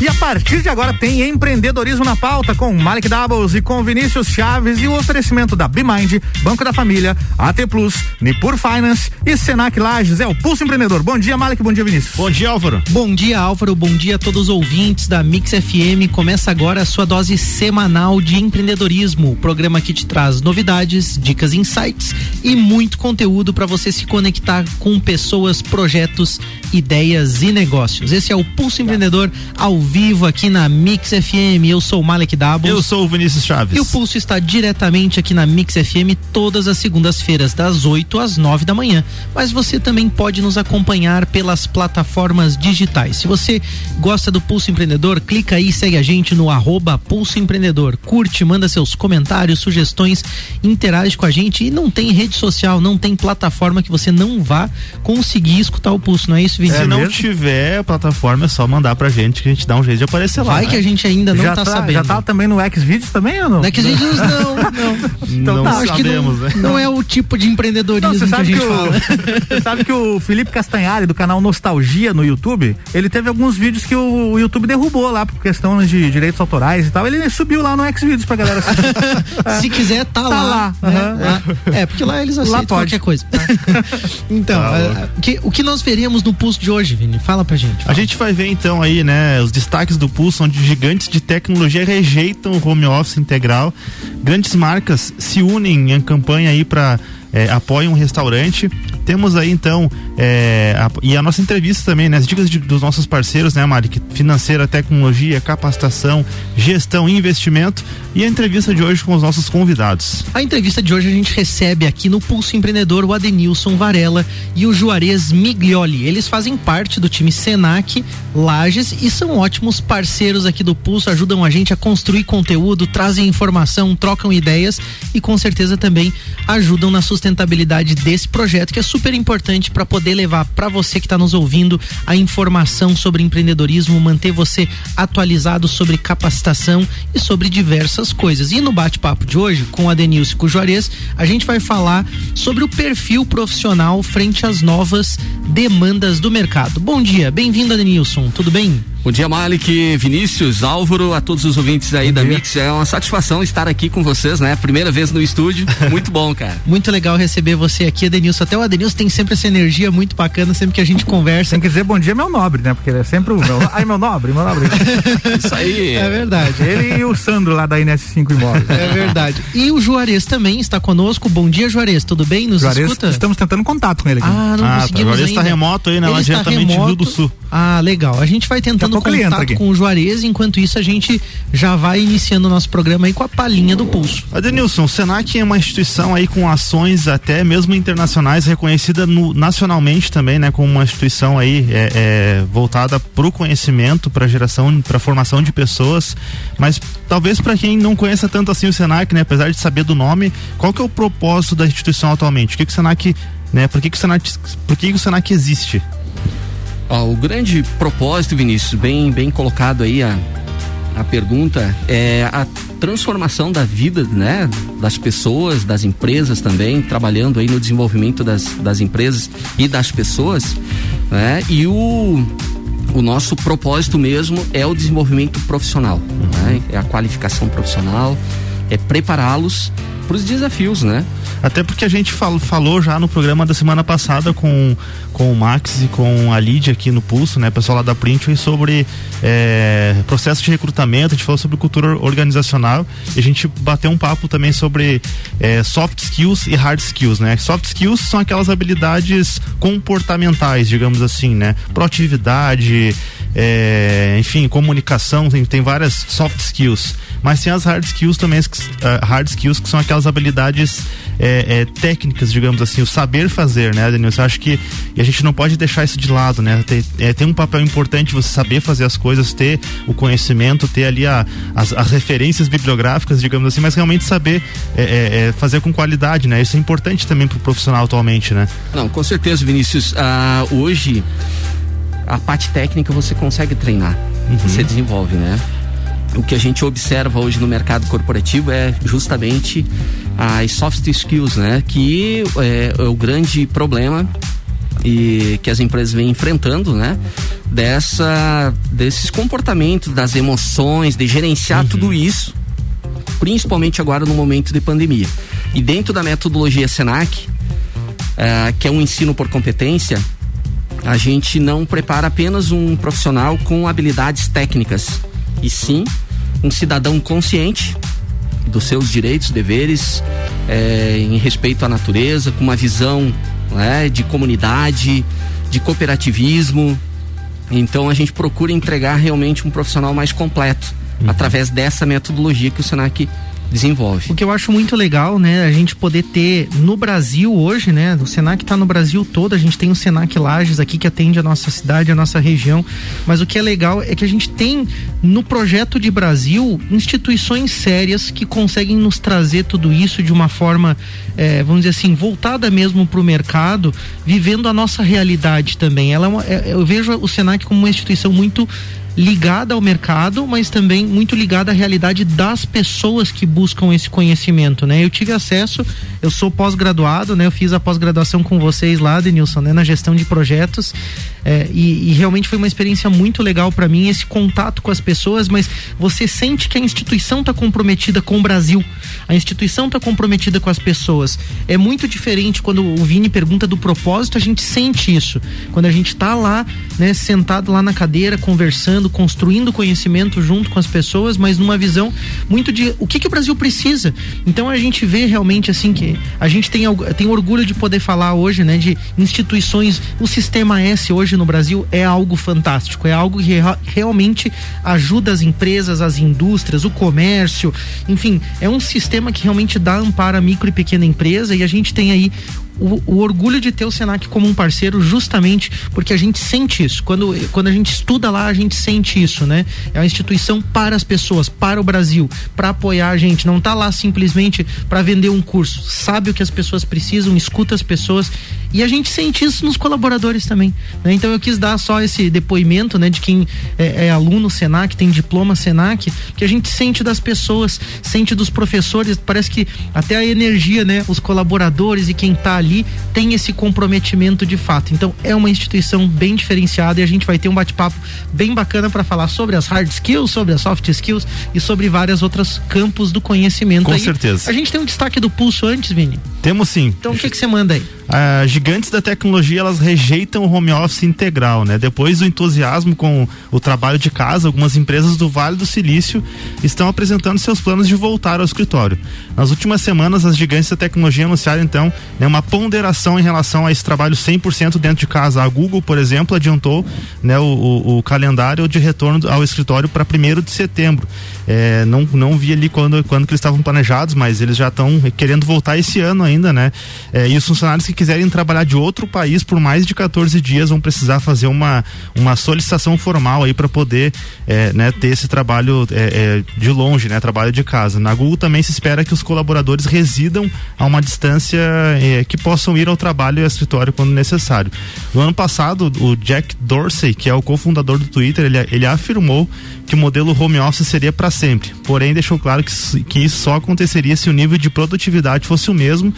E a partir de agora tem empreendedorismo na pauta com Malik Doubles e com Vinícius Chaves e o oferecimento da BeMind, Banco da Família, AT Plus, Nipur Finance e Senac Lages. É o Pulso Empreendedor. Bom dia, Malik. Bom dia, Vinícius. Bom dia, Álvaro. Bom dia, Álvaro. Bom dia a todos os ouvintes da Mix FM. Começa agora a sua dose semanal de empreendedorismo. O programa que te traz novidades, dicas, insights e muito conteúdo para você se conectar com pessoas, projetos, ideias e negócios. Esse é o Pulso Empreendedor ao vivo aqui na Mix FM. Eu sou o Malek Dabos. Eu sou o Vinícius Chaves. E o Pulso está diretamente aqui na Mix FM todas as segundas-feiras, das 8 às 9 da manhã. Mas você também pode nos acompanhar pelas plataformas digitais. Se você gosta do Pulso Empreendedor, clica aí e segue a gente no arroba Pulso Empreendedor. Curte, manda seus comentários, sugestões, interage com a gente e não tem rede social, não tem plataforma que você não vá conseguir escutar o Pulso, não é isso, Vinícius? Se não tiver plataforma, é só mandar pra gente que a gente dá um jeito de aparecer lá. Vai né? que a gente ainda não já tá, tá, sabendo. Já tá também no Xvideos também ou não? No Xvideos não, não. Então não tá, acho que sabemos, não, né? não é o tipo de empreendedorismo Não, você que a sabe gente que, fala. o, você sabe que o Felipe Castanhari, do canal Nostalgia no YouTube, ele teve alguns vídeos que o, o YouTube derrubou lá por questão de direitos autorais e tal. Ele subiu lá no Xvideos pra galera assistir. Se quiser, tá, Tá lá. lá, né? Ah, É, porque lá eles aceitam pode. qualquer coisa. então, Tá ah, que- o que nós veremos no pulso de hoje, Vini? Fala pra gente. A fala. gente vai ver então aí, né, os destaques do Pulso, onde gigantes de tecnologia rejeitam o home office integral. Grandes marcas se unem em campanha aí para apoiam um restaurante. Temos aí então é, a- e a nossa entrevista também, né, as dicas de- dos nossos parceiros, né, Mari, financeira, tecnologia, capacitação, gestão, e investimento e a entrevista de hoje com os nossos convidados. A entrevista de hoje a gente recebe aqui no Pulso Empreendedor o Adenilson Varela e o Juarez Miglioli. Eles fazem parte do time Senac Lages e são ótimos parceiros aqui do Pulso, ajudam a gente a construir conteúdo, trazem informação, trocam ideias e com certeza também ajudam na sustentabilidade desse projeto que é super importante para poder levar para você que está nos ouvindo a informação sobre empreendedorismo, manter você atualizado sobre capacitação e sobre diversas coisas. E no bate-papo de hoje, com e com o Juarez, a gente vai falar sobre o perfil profissional frente às novas demandas do mercado. Bom dia, bem-vindo, Adenilson. Tudo bem? Bom dia, Malik, Vinícius, Álvaro, a todos os ouvintes aí da Mix. É uma satisfação estar aqui com vocês, né? Primeira vez no estúdio. Muito bom, cara. Muito legal receber você aqui, Adenilson. Até o Adenilson tem sempre essa energia muito bacana, sempre que a gente conversa. Tem que dizer bom dia, meu nobre, né? Porque ele é sempre o meu. Ai, meu nobre, meu nobre. Isso aí. É verdade. Ele e o Sandro lá da NS5 Imóveis. É verdade. E o Juarez também está conosco. Bom dia, Juarez. Tudo bem? Nos Juarez, escuta? estamos tentando contato com ele aqui. Ah, não Ah, tá. conseguimos ele ainda. está remoto aí, né? Lá Ele está diretamente do Rio remoto. do Sul. Ah, legal. A gente vai tentando contato com o Juarez. Enquanto isso, a gente já vai iniciando o nosso programa aí com a palhinha do pulso. Adenilson, o Senac é uma instituição aí com ações até mesmo internacionais, reconhecida no- nacionalmente também, né, como uma instituição aí é, é, voltada para o conhecimento, para geração, para formação de pessoas. Mas talvez para quem não conheça tanto assim o Senac, né, apesar de saber do nome, qual que é o propósito da instituição atualmente? O que, que o Senac, né, por que, que o Senac, por que, que o Senac existe? Ó, o grande propósito, Vinícius, bem, bem colocado aí a, a pergunta, é a transformação da vida, né? Das pessoas, das empresas também, trabalhando aí no desenvolvimento das, das empresas e das pessoas, né? E o, o nosso propósito mesmo é o desenvolvimento profissional, né? É a qualificação profissional, é prepará-los para os desafios, né? Até porque a gente fal- falou já no programa da semana passada com, com o Max e com a Lídia aqui no Pulso, né? Pessoal lá da Print, sobre é, processo de recrutamento, a gente falou sobre cultura organizacional e a gente bateu um papo também sobre é, soft skills e hard skills, né? Soft skills são aquelas habilidades comportamentais, digamos assim, né? Proatividade, é, enfim, comunicação, tem, tem várias soft skills. Mas tem as hard skills também, que- ah, hard skills que são aquelas habilidades é, é, técnicas, digamos assim, o saber fazer, né, Denilson? Eu acho que a gente não pode deixar isso de lado, né? Tem, é, tem um papel importante você saber fazer as coisas, ter o conhecimento, ter ali a, as, as referências bibliográficas, digamos assim, mas realmente saber é, é, é, fazer com qualidade, né? Isso é importante também para o profissional atualmente, né? Não, com certeza, Vinícius. Ah, hoje, a parte técnica você consegue treinar, você desenvolve, né? O que a gente observa hoje no mercado corporativo é justamente as soft skills, né? Que é, é o grande problema e que as empresas vêm enfrentando, né? dessa desses comportamentos, das emoções, de gerenciar uhum. tudo isso, principalmente agora no momento de pandemia. E dentro da metodologia Senac, uh, que é um ensino por competência, a gente não prepara apenas um profissional com habilidades técnicas, e sim um cidadão consciente dos seus direitos, deveres, é, em respeito à natureza, com uma visão né, de comunidade, de cooperativismo. Então a gente procura entregar realmente um profissional mais completo uhum. através dessa metodologia que o Senac desenvolve. O que eu acho muito legal, né, a gente poder ter no Brasil hoje, né, o Senac está no Brasil todo, a gente tem o Senac Lages aqui que atende a nossa cidade, a nossa região, mas o que é legal é que a gente tem no projeto de Brasil instituições sérias que conseguem nos trazer tudo isso de uma forma, é, vamos dizer assim, voltada mesmo para o mercado, vivendo a nossa realidade também. Ela é uma, é, eu vejo o Senac como uma instituição muito ligada ao mercado, mas também muito ligada à realidade das pessoas que buscam esse conhecimento, né? Eu tive acesso, eu sou pós-graduado, né? Eu fiz a pós-graduação com vocês lá, Denilson, né? Na gestão de projetos é, e, e, realmente foi uma experiência muito legal para mim esse contato com as pessoas, mas você sente que a instituição está comprometida com o Brasil, a instituição está comprometida com as pessoas. É muito diferente quando o Vini pergunta do propósito, a gente sente isso. Quando a gente está lá, né? Sentado lá na cadeira, conversando construindo conhecimento junto com as pessoas, mas numa visão muito de o que, que o Brasil precisa. Então a gente vê realmente assim que a gente tem, tem orgulho de poder falar hoje, né, de instituições. O sistema S hoje no Brasil é algo fantástico, é algo que realmente ajuda as empresas, as indústrias, o comércio, enfim, é um sistema que realmente dá amparo à micro e pequena empresa e a gente tem aí o, o, orgulho de ter o Senac como um parceiro justamente porque a gente sente isso. Quando, quando a gente estuda lá, a gente sente isso, né? É uma instituição para as pessoas, para o Brasil, para apoiar a gente. Não está lá simplesmente para vender um curso. Sabe o que as pessoas precisam, escuta as pessoas e a gente sente isso nos colaboradores também. Né? Então eu quis dar só esse depoimento né, de quem é, é aluno Senac, tem diploma Senac, que a gente sente das pessoas, sente dos professores, parece que até a energia, né, os colaboradores e quem está ali tem esse comprometimento de fato. Então é uma instituição bem diferenciada e a gente vai ter um bate-papo bem bacana para falar sobre as hard skills, sobre as soft skills e sobre vários outros campos do conhecimento. Com aí, certeza. A gente tem um destaque do pulso antes, Vini? Temos sim. Então o que você manda aí? As gigantes da tecnologia elas rejeitam o home office integral, né? Depois do entusiasmo com o trabalho de casa, algumas empresas do Vale do Silício estão apresentando seus planos de voltar ao escritório. Nas últimas semanas, as gigantes da tecnologia anunciaram então né, uma ponderação em relação a esse trabalho 100% dentro de casa. A Google, por exemplo, adiantou né, o, o, o calendário de retorno ao escritório para 1 de setembro. É, não, não vi ali quando, quando que eles estavam planejados, mas eles já estão querendo voltar esse ano ainda, né? É, e os funcionários que quiserem trabalhar de outro país por mais de 14 dias vão precisar fazer uma, uma solicitação formal aí para poder é, né, ter esse trabalho é, é, de longe, né? Trabalho de casa. Na Google também se espera que os colaboradores residam a uma distância é, que possam ir ao trabalho e ao escritório quando necessário. No ano passado, o Jack Dorsey, que é o cofundador do Twitter, ele, ele afirmou que o modelo home office seria para sempre. Porém, deixou claro que, que isso só aconteceria se o nível de produtividade fosse o mesmo.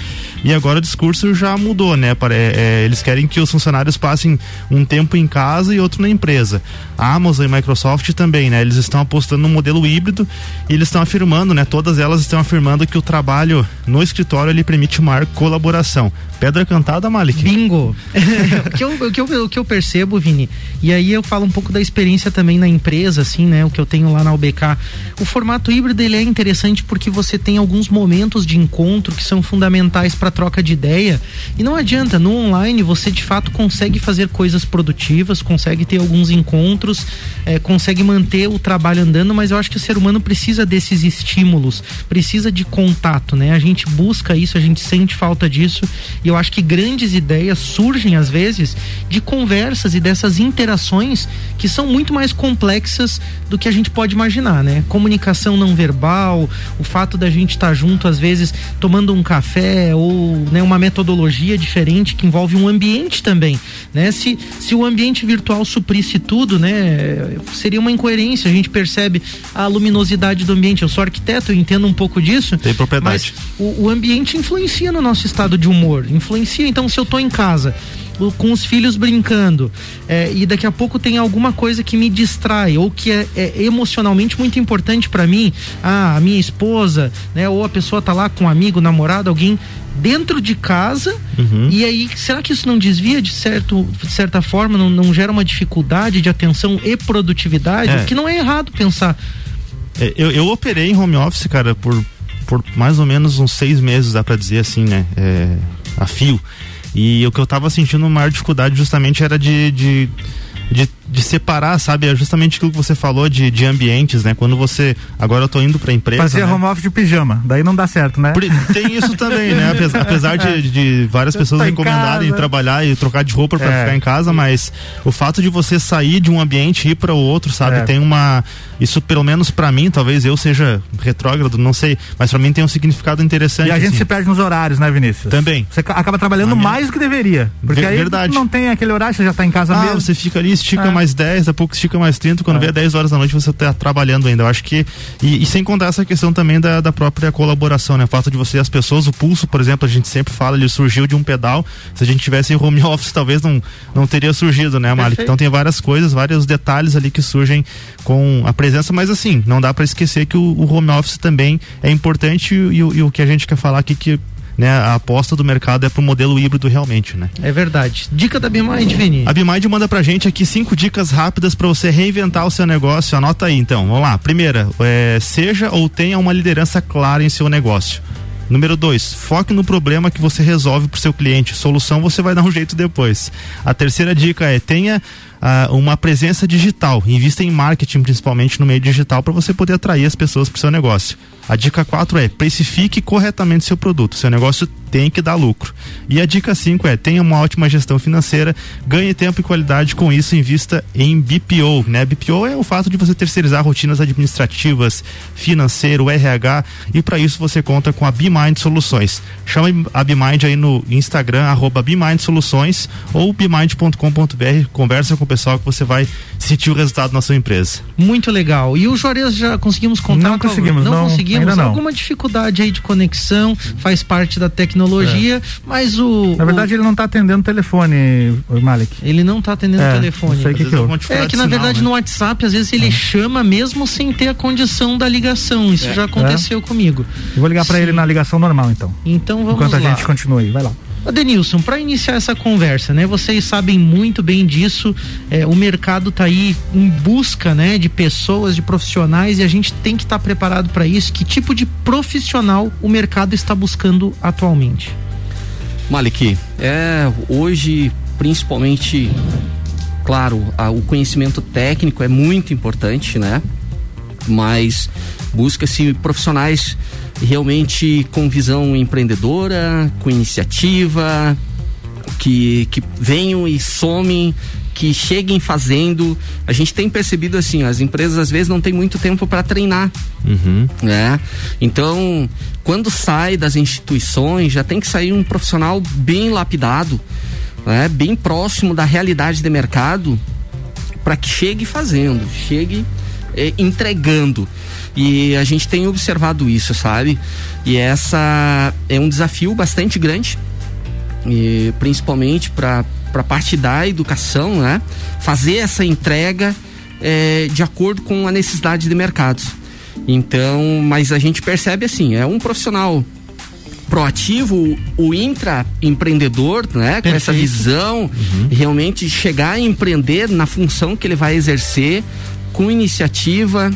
E agora o discurso já mudou, né? É, é, eles querem que os funcionários passem um tempo em casa e outro na empresa. A Amazon e Microsoft também, né? Eles estão apostando no modelo híbrido e eles estão afirmando, né? Todas elas estão afirmando que o trabalho no escritório ele permite maior colaboração. Pedra cantada, Malik. Bingo! o, que eu, o, que eu, o que eu percebo, Vini, e aí eu falo um pouco da experiência também na empresa, assim, né? O que eu tenho lá na UBK. O formato híbrido ele é interessante porque você tem alguns momentos de encontro que são fundamentais para troca de ideia. E não adianta, no online você de fato consegue fazer coisas produtivas, consegue ter alguns encontros, é, consegue manter o trabalho andando, mas eu acho que o ser humano precisa desses estímulos, precisa de contato, né? A gente busca isso, a gente sente falta disso. E eu acho que grandes ideias surgem às vezes de conversas e dessas interações que são muito mais complexas do que a gente pode imaginar, né? Comunicação não verbal, o fato da gente estar tá junto às vezes tomando um café ou né, uma metodologia diferente que envolve um ambiente também, né? Se, se o ambiente virtual suprisse tudo, né? Seria uma incoerência. A gente percebe a luminosidade do ambiente. Eu sou arquiteto, eu entendo um pouco disso. Tem propriedade. Mas o, o ambiente influencia no nosso estado de humor, influencia. Então, se eu estou em casa com os filhos brincando é, e daqui a pouco tem alguma coisa que me distrai ou que é, é emocionalmente muito importante para mim, ah, a minha esposa, né, ou a pessoa tá lá com um amigo, namorado, alguém dentro de casa uhum. e aí será que isso não desvia de certo de certa forma não, não gera uma dificuldade de atenção e produtividade é. que não é errado pensar é, eu, eu operei em home office cara por por mais ou menos uns seis meses dá para dizer assim né é, a fio. E o que eu tava sentindo maior dificuldade justamente era de, de de, de separar, sabe? É justamente aquilo que você falou de, de ambientes, né? Quando você. Agora eu tô indo pra empresa. Fazer né? home office de pijama, daí não dá certo, né? Tem isso também, né? Apesar, apesar de, de várias pessoas tá recomendarem trabalhar e trocar de roupa para é. ficar em casa, mas o fato de você sair de um ambiente e ir para o outro, sabe? É. Tem uma. Isso, pelo menos para mim, talvez eu seja retrógrado, não sei, mas para mim tem um significado interessante. E a gente assim. se perde nos horários, né, Vinícius? Também. Você acaba trabalhando minha... mais do que deveria. Porque Ver, aí verdade. não tem aquele horário, você já tá em casa ah, mesmo. Você fica ali, estica é. mais 10, daqui a pouco estica mais 30, quando é. vê 10 horas da noite você tá trabalhando ainda. Eu acho que. E, e, sem contar essa questão também da, da própria colaboração, né? O fato de você, as pessoas, o pulso, por exemplo, a gente sempre fala, ele surgiu de um pedal. Se a gente tivesse em home office, talvez não, não teria surgido, né, Malik? Perfeito. Então tem várias coisas, vários detalhes ali que surgem com a presença, mas assim, não dá para esquecer que o, o, home office também é importante e, e, e, o que a gente quer falar aqui que né, a aposta do mercado é pro modelo híbrido realmente, né? É verdade. Dica da Bimind, Vini. A Bimind manda pra gente aqui cinco dicas rápidas para você reinventar o seu negócio. Anota aí, então. Vamos lá. Primeira, é, seja ou tenha uma liderança clara em seu negócio. Número dois, foque no problema que você resolve para o seu cliente. Solução você vai dar um jeito depois. A terceira dica é tenha uh, uma presença digital. Invista em marketing, principalmente no meio digital, para você poder atrair as pessoas para o seu negócio. A dica 4 é precifique corretamente seu produto. Seu negócio tem que dar lucro. E a dica 5 é tenha uma ótima gestão financeira, ganhe tempo e qualidade com isso, invista em BPO, né? BPO é o fato de você terceirizar rotinas administrativas, financeiro, RH e para isso você conta com a BeMind Soluções. Chame a BeMind aí no Instagram arroba BeMind Soluções ou bemind.com.br, conversa com o pessoal que você vai sentir o resultado na sua empresa. Muito legal. E o Juarez já conseguimos contar? Não conseguimos, não, não conseguimos temos não. alguma dificuldade aí de conexão, faz parte da tecnologia, é. mas o. Na verdade, o... ele não está atendendo o telefone, Malik. Ele não está atendendo o é, telefone. Não sei que que é, é que na verdade né? no WhatsApp, às vezes ele é. chama mesmo sem ter a condição da ligação. Isso é. já aconteceu comigo. Eu vou ligar para ele na ligação normal, então. Então vamos Enquanto lá. Enquanto a gente continua aí, vai lá. Denilson, para iniciar essa conversa, né? Vocês sabem muito bem disso. É, o mercado está aí em busca, né, de pessoas, de profissionais e a gente tem que estar tá preparado para isso. Que tipo de profissional o mercado está buscando atualmente? Malik, é hoje principalmente, claro, a, o conhecimento técnico é muito importante, né? Mas busca-se profissionais realmente com visão empreendedora, com iniciativa, que, que venham e somem, que cheguem fazendo. A gente tem percebido assim, as empresas às vezes não têm muito tempo para treinar, uhum. né? Então, quando sai das instituições, já tem que sair um profissional bem lapidado, né? Bem próximo da realidade de mercado, para que chegue fazendo, chegue eh, entregando. E a gente tem observado isso, sabe? E essa é um desafio bastante grande, e principalmente para a parte da educação, né? Fazer essa entrega é, de acordo com a necessidade de mercados. Então, mas a gente percebe assim, é um profissional proativo, o intraempreendedor, né? Perfeito. Com essa visão, uhum. realmente chegar a empreender na função que ele vai exercer, com iniciativa,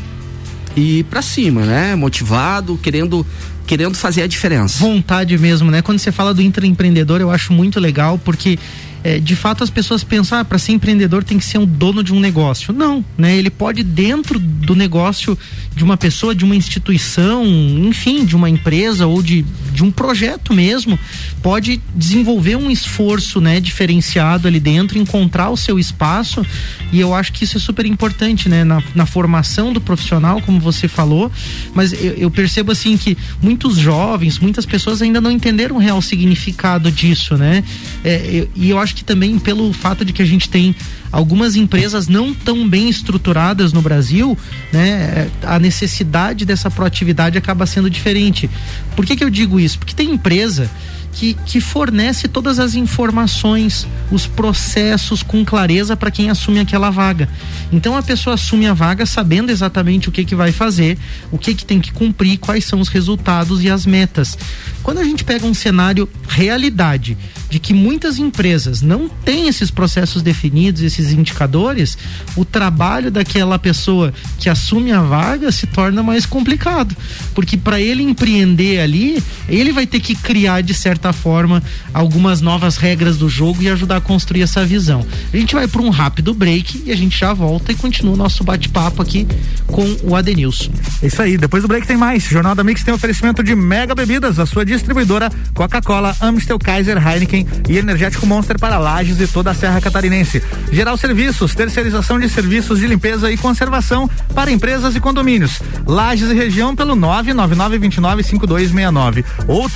e para cima, né? Motivado, querendo querendo fazer a diferença. Vontade mesmo, né? Quando você fala do intraempreendedor, eu acho muito legal porque é, de fato as pessoas pensam, ah, para ser empreendedor tem que ser um dono de um negócio. Não, né? Ele pode dentro do negócio de uma pessoa, de uma instituição, enfim, de uma empresa ou de, de um projeto mesmo, pode desenvolver um esforço, né, diferenciado ali dentro, encontrar o seu espaço e eu acho que isso é super importante, né, na, na formação do profissional, como você falou, mas eu, eu percebo assim que muitos jovens, muitas pessoas ainda não entenderam o real significado disso, né? É, eu, e eu acho acho que também pelo fato de que a gente tem algumas empresas não tão bem estruturadas no Brasil, né, a necessidade dessa proatividade acaba sendo diferente. Por que, que eu digo isso? Porque tem empresa que, que fornece todas as informações, os processos com clareza para quem assume aquela vaga. Então a pessoa assume a vaga sabendo exatamente o que, que vai fazer, o que, que tem que cumprir, quais são os resultados e as metas. Quando a gente pega um cenário realidade de que muitas empresas não têm esses processos definidos, esses indicadores, o trabalho daquela pessoa que assume a vaga se torna mais complicado, porque para ele empreender ali, ele vai ter que criar de certa forma algumas novas regras do jogo e ajudar a construir essa visão. A gente vai para um rápido break e a gente já volta e continua o nosso bate-papo aqui com o Adenilson. Isso aí, depois do break tem mais. Jornal da Mix tem oferecimento de Mega Bebidas, a sua distribuidora Coca-Cola, Amstel, Kaiser, Heineken e Energético Monster para Lages e toda a Serra Catarinense. Geral Serviços, terceirização de serviços de limpeza e conservação para empresas e condomínios. Lages e região pelo 999295269 ou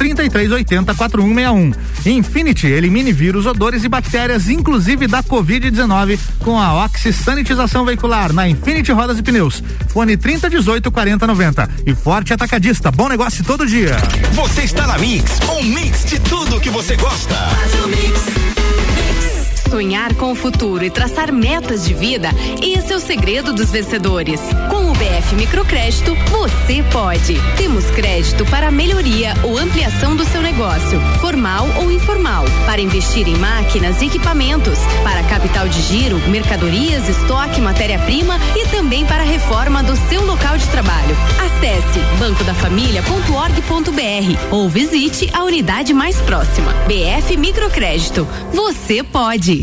33804161. Infinity, elimine vírus, odores e bactérias, inclusive da Covid-19, com a Oxy Sanitização Veicular na Infinity Rodas e Pneus. Fone 3018 4090. E Forte Atacadista, bom negócio todo dia. Você está na Mix, um mix de tudo que você gosta. Sonhar com o futuro e traçar metas de vida, esse é o segredo dos vencedores. Com BF Microcrédito, você pode. Temos crédito para melhoria ou ampliação do seu negócio, formal ou informal, para investir em máquinas e equipamentos, para capital de giro, mercadorias, estoque, matéria-prima e também para reforma do seu local de trabalho. Acesse bancodafamilia.org.br ou visite a unidade mais próxima. BF Microcrédito. Você pode.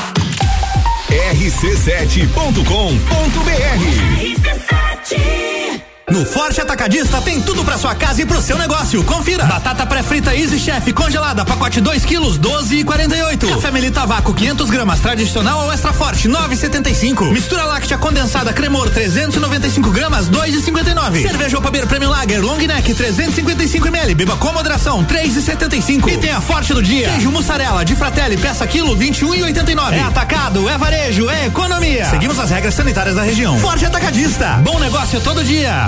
rc7.com.br no Forte Atacadista tem tudo para sua casa e pro seu negócio. Confira. Batata pré-frita Easy Chef congelada, pacote 2 quilos, 12 e 48. Café Melita Vácuo 500 gramas, tradicional ou extra forte, 9,75. Mistura láctea condensada Cremor 395 gramas, 2,59. Cerveja Opaber Premium Lager Long Neck 355 ml, beba com moderação, 3,75. E tem a Forte do dia. Queijo mussarela de Fratelli, peça quilo, 21,89. É atacado, é varejo, é economia. Seguimos as regras sanitárias da região. Forte Atacadista. Bom negócio todo dia.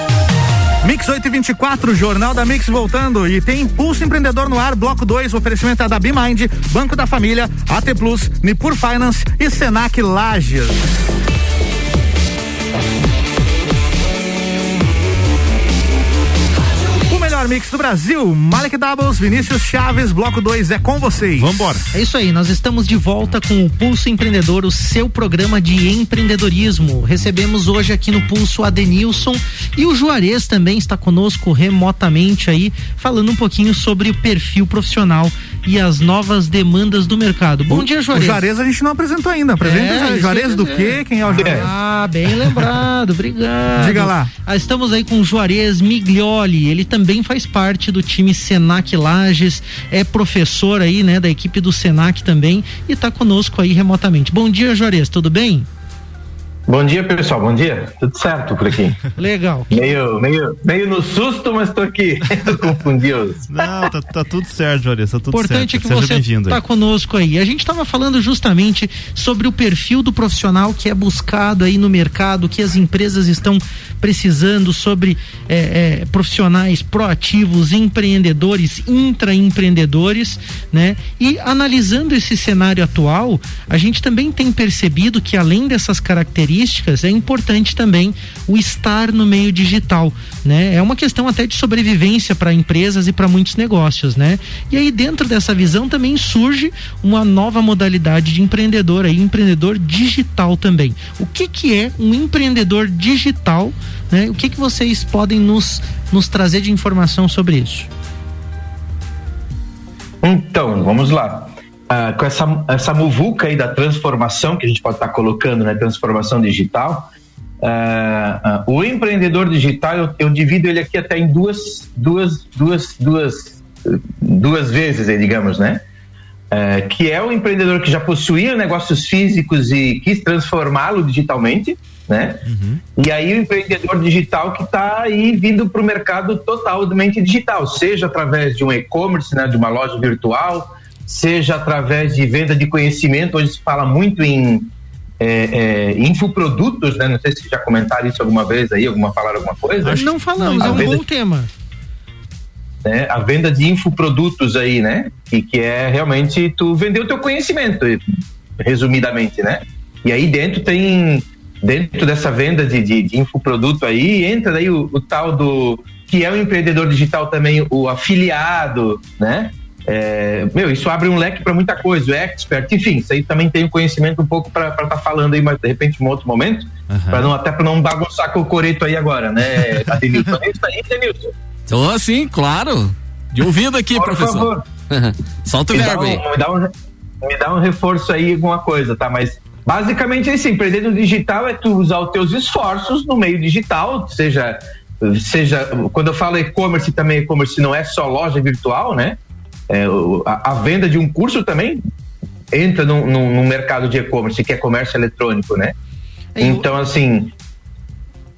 Mix 824, Jornal da Mix voltando e tem Impulso Empreendedor no ar, bloco 2, oferecimento é da Bimind, Banco da Família, AT Plus, Nipur Finance e Senac Lages. Melhor mix do Brasil. Malik Doubles, Vinícius Chaves, bloco 2 é com vocês. Vambora. É isso aí, nós estamos de volta com o Pulso Empreendedor, o seu programa de empreendedorismo. Recebemos hoje aqui no Pulso a Denilson e o Juarez também está conosco remotamente aí, falando um pouquinho sobre o perfil profissional e as novas demandas do mercado. Bom dia, Juarez. O Juarez a gente não apresentou ainda. Apresenta É, o Juarez do é. quê? Quem é o Juarez? Ah, bem lembrado, obrigado. Diga lá. Ah, estamos aí com o Juarez Miglioli, ele também faz parte do time Senac Lages, é professor aí, né, da equipe do Senac também e está conosco aí remotamente. Bom dia, Juarez, tudo bem? Bom dia, pessoal. Bom dia. Tudo certo por aqui. Legal. Meio, meio, meio no susto, mas tô aqui. Eu confundi os. Não, tá, tá tudo certo, Juarez, tá tudo importante é certo. que Seja você está conosco aí. A gente estava falando justamente sobre o perfil do profissional que é buscado aí no mercado, que as empresas estão precisando, sobre eh, eh, profissionais proativos, empreendedores, intraempreendedores, né? E analisando esse cenário atual, a gente também tem percebido que além dessas características, é importante também o estar no meio digital, né? É uma questão até de sobrevivência para empresas e para muitos negócios, né? E aí dentro dessa visão também surge uma nova modalidade de empreendedor aí, empreendedor digital também. O que que é um empreendedor digital, né? O que que vocês podem nos nos trazer de informação sobre isso? Então, vamos lá. Ah, com essa, essa muvuca aí da transformação que a gente pode estar colocando, né? Transformação digital. ah, ah, o empreendedor digital, eu, eu divido ele aqui até em duas, duas, duas, duas, duas vezes, aí, digamos, né? Eh, que é o empreendedor que já possuía negócios físicos e quis transformá-lo digitalmente, né? E aí o empreendedor digital que está aí vindo para o mercado totalmente digital, seja através de um e-commerce, né, de uma loja virtual, seja através de venda de conhecimento. Hoje se fala muito em é, é, infoprodutos, né? Não sei se já comentaram isso alguma vez aí, alguma falaram alguma coisa. Não falamos, A é um venda bom tema. né, a venda de infoprodutos aí, né? E que é realmente tu vender o teu conhecimento, resumidamente, né? E aí dentro tem, dentro dessa venda de, de, de infoproduto aí, entra daí o, o tal do, que é o empreendedor digital também, o afiliado, né? É, meu, isso abre um leque para muita coisa, o expert, enfim, isso aí também tem um conhecimento um pouco para estar tá falando aí, mas de repente em um outro momento, para não até para não bagunçar com o coreto aí agora, né, Adenilson? É isso aí, Adenilson. Tô assim, claro. De ouvido aqui, Por professor. Solta o me verbo aí. um, me, dá um, me dá um reforço aí, alguma coisa, tá? Mas basicamente é isso, empreender no digital é tu usar os teus esforços no meio digital, seja, seja quando eu falo e-commerce também, e-commerce não é só loja virtual, né? É, a, a venda de um curso também entra num, num, num mercado de e-commerce, que é comércio eletrônico, né? Eu- Então, assim,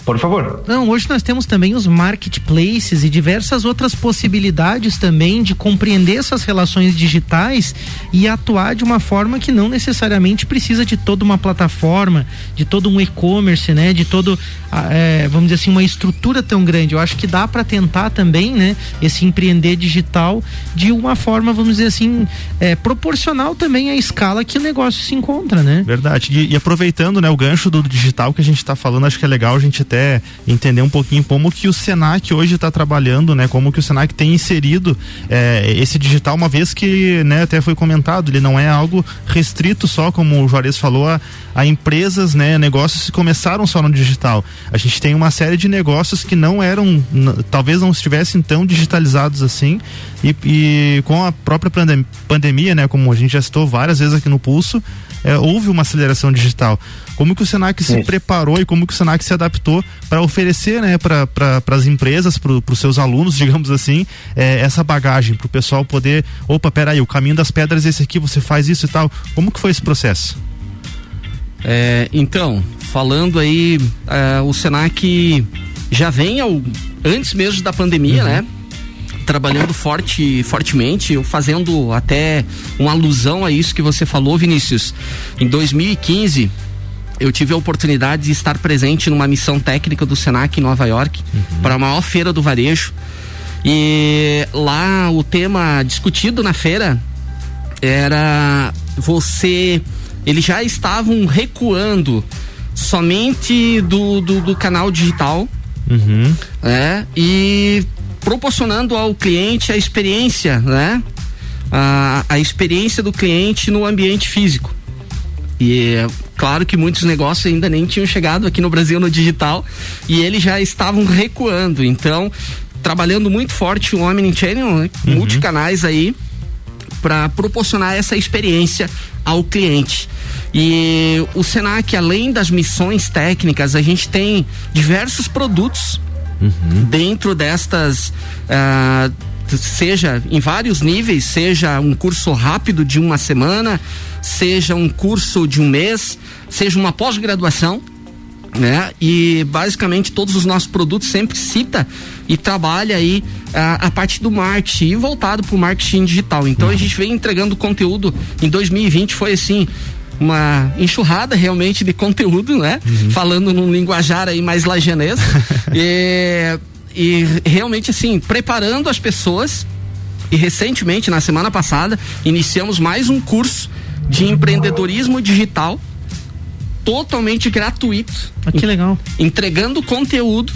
por favor. Não, hoje nós temos também os marketplaces e diversas outras possibilidades também de compreender essas relações digitais e atuar de uma forma que não necessariamente precisa de toda uma plataforma, de todo um e-commerce, né? De todo, ah, é, vamos dizer assim, uma estrutura tão grande. Eu acho que dá para tentar também, né? Esse empreender digital de uma forma, vamos dizer assim, é, proporcional também à escala que o negócio se encontra, né? Verdade. E, e aproveitando, né, o gancho do digital que a gente está falando, acho que é legal a gente até entender um pouquinho como que o Senac hoje está trabalhando, né? Como que o Senac tem inserido eh, esse digital, uma vez que, né, até foi comentado, ele não é algo restrito só, como o Juarez falou, a, a empresas, né, negócios que começaram só no digital. A gente tem uma série de negócios que não eram, talvez não estivessem tão digitalizados assim, e, e com a própria pandem- pandemia, né, como a gente já citou várias vezes aqui no Pulso, é, houve uma aceleração digital. Como que o Senac se Isso. preparou e como que o Senac se adaptou para oferecer, né, para pra, as empresas, para os seus alunos, digamos assim, é, essa bagagem para o pessoal poder, opa, peraí, o caminho das pedras é esse aqui, você faz isso e tal. Como que foi esse processo? É, então, falando aí, é, o Senac já vem ao, antes mesmo da pandemia, né? Trabalhando forte, fortemente, fazendo até uma alusão a isso que você falou, Vinícius. Em 2015, eu tive a oportunidade de estar presente numa missão técnica do Senac em Nova York, para a maior feira do varejo. E lá o tema discutido na feira era você. Eles já estavam recuando somente do, do, do canal digital, Uhum. né? E proporcionando ao cliente a experiência, né? A, a experiência do cliente no ambiente físico. E é claro que muitos negócios ainda nem tinham chegado aqui no Brasil no digital e eles já estavam recuando. Então, trabalhando muito forte o Omnichannel, né? uhum. multicanais aí, para proporcionar essa experiência ao cliente. E o Senac, além das missões técnicas, a gente tem diversos produtos uhum. dentro destas. Uh, seja em vários níveis, seja um curso rápido de uma semana, seja um curso de um mês, seja uma pós-graduação, né? E basicamente todos os nossos produtos sempre cita e trabalha aí a, a parte do marketing voltado para o marketing digital. Então uhum. a gente vem entregando conteúdo em 2020 foi assim uma enxurrada realmente de conteúdo, né? Uhum. Falando num linguajar aí mais lajanês. e, e realmente assim, preparando as pessoas e recentemente, na semana passada, iniciamos mais um curso de empreendedorismo digital totalmente gratuito. Ah, que legal. Entregando conteúdo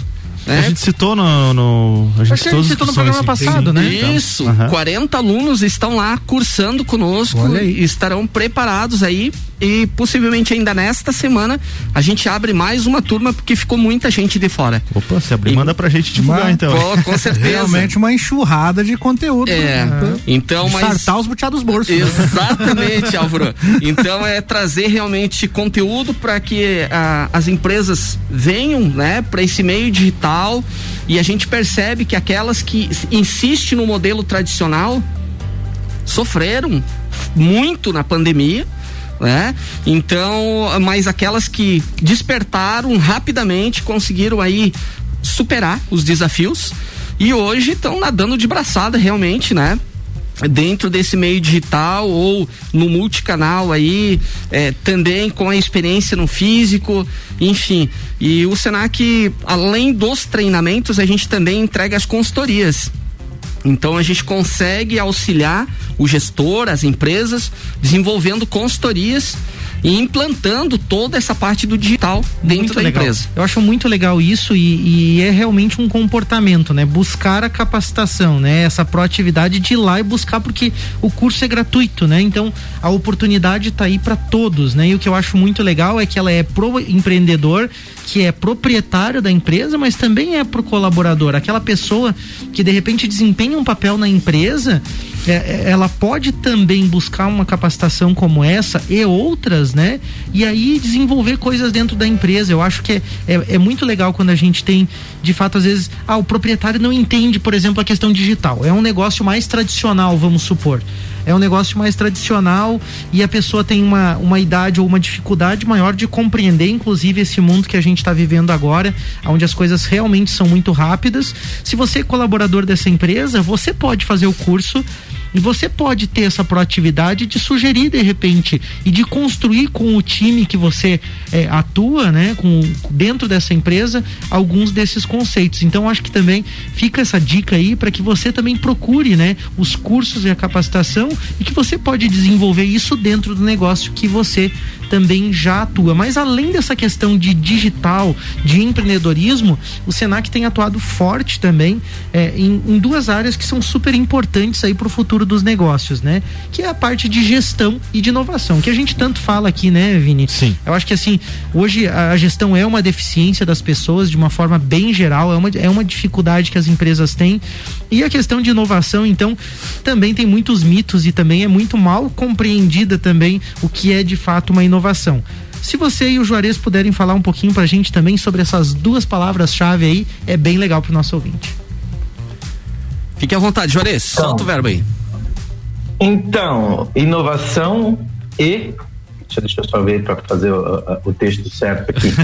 é. A gente citou no. no a gente, a gente citou no programa passado, né? Isso. Então, 40 alunos estão lá cursando conosco e estarão preparados aí e possivelmente ainda nesta semana a gente abre mais uma turma porque ficou muita gente de fora. Opa, se abrir, e, manda pra gente divulgar uma, então. Pô, com certeza. Realmente uma enxurrada de conteúdo. É. Né? Então, mas. Sartar os buteados bolsos. Exatamente, Álvaro. Então é trazer realmente conteúdo para que ah, as empresas venham, né, para esse meio digital e a gente percebe que aquelas que insistem no modelo tradicional sofreram muito na pandemia né? Então, mas aquelas que despertaram rapidamente conseguiram aí superar os desafios e hoje estão nadando de braçada realmente, né? Dentro desse meio digital ou no multicanal aí, é, também com a experiência no físico, enfim. E o Senac, além dos treinamentos, a gente também entrega as consultorias. Então a gente consegue auxiliar o gestor, as empresas, desenvolvendo consultorias e implantando toda essa parte do digital dentro muito da legal. empresa. Eu acho muito legal isso e, e, é realmente um comportamento, né? Buscar a capacitação, né? Essa proatividade de ir lá e buscar porque o curso é gratuito, né? Então a oportunidade está aí para todos, né? E o que eu acho muito legal é que ela é pro empreendedor que é proprietário da empresa, mas também é pro colaborador, aquela pessoa que de repente desempenha um papel na empresa, é, é ela pode também buscar uma capacitação como essa e outras, né? E aí desenvolver coisas dentro da empresa. Eu acho que é, é, é muito legal quando a gente tem, de fato, às vezes, ah, o proprietário não entende, por exemplo, a questão digital. É um negócio mais tradicional, vamos supor é um negócio mais tradicional e a pessoa tem uma, uma idade ou uma dificuldade maior de compreender, inclusive, esse mundo que a gente está vivendo agora, onde as coisas realmente são muito rápidas. Se você é colaborador dessa empresa, você pode fazer o curso e você pode ter essa proatividade de sugerir de repente e de construir com o time que você é, atua, né, com dentro dessa empresa, alguns desses conceitos. Então acho que também fica essa dica aí para que você também procure, né, os cursos e a capacitação e que você pode desenvolver isso dentro do negócio que você também já atua. Mas além dessa questão de digital, de empreendedorismo, o Senac tem atuado forte também é, em, em, duas áreas que são super importantes aí para o futuro dos negócios, né? Que é a parte de gestão e de inovação, que a gente tanto fala aqui, né, Vini? Sim. Eu acho que assim, hoje a gestão é uma deficiência das pessoas de uma forma bem geral, é uma, é uma dificuldade que as empresas têm. E a questão de inovação, então, também tem muitos mitos e também é muito mal compreendida também o que é de fato uma inovação inovação. Se você e o Juarez puderem falar um pouquinho pra gente também sobre essas duas palavras-chave aí, é bem legal pro nosso ouvinte. Fique à vontade, Juarez, então, solta o verbo aí. Então, inovação e. Deixa, deixa eu só ver para fazer o, o, texto certo aqui.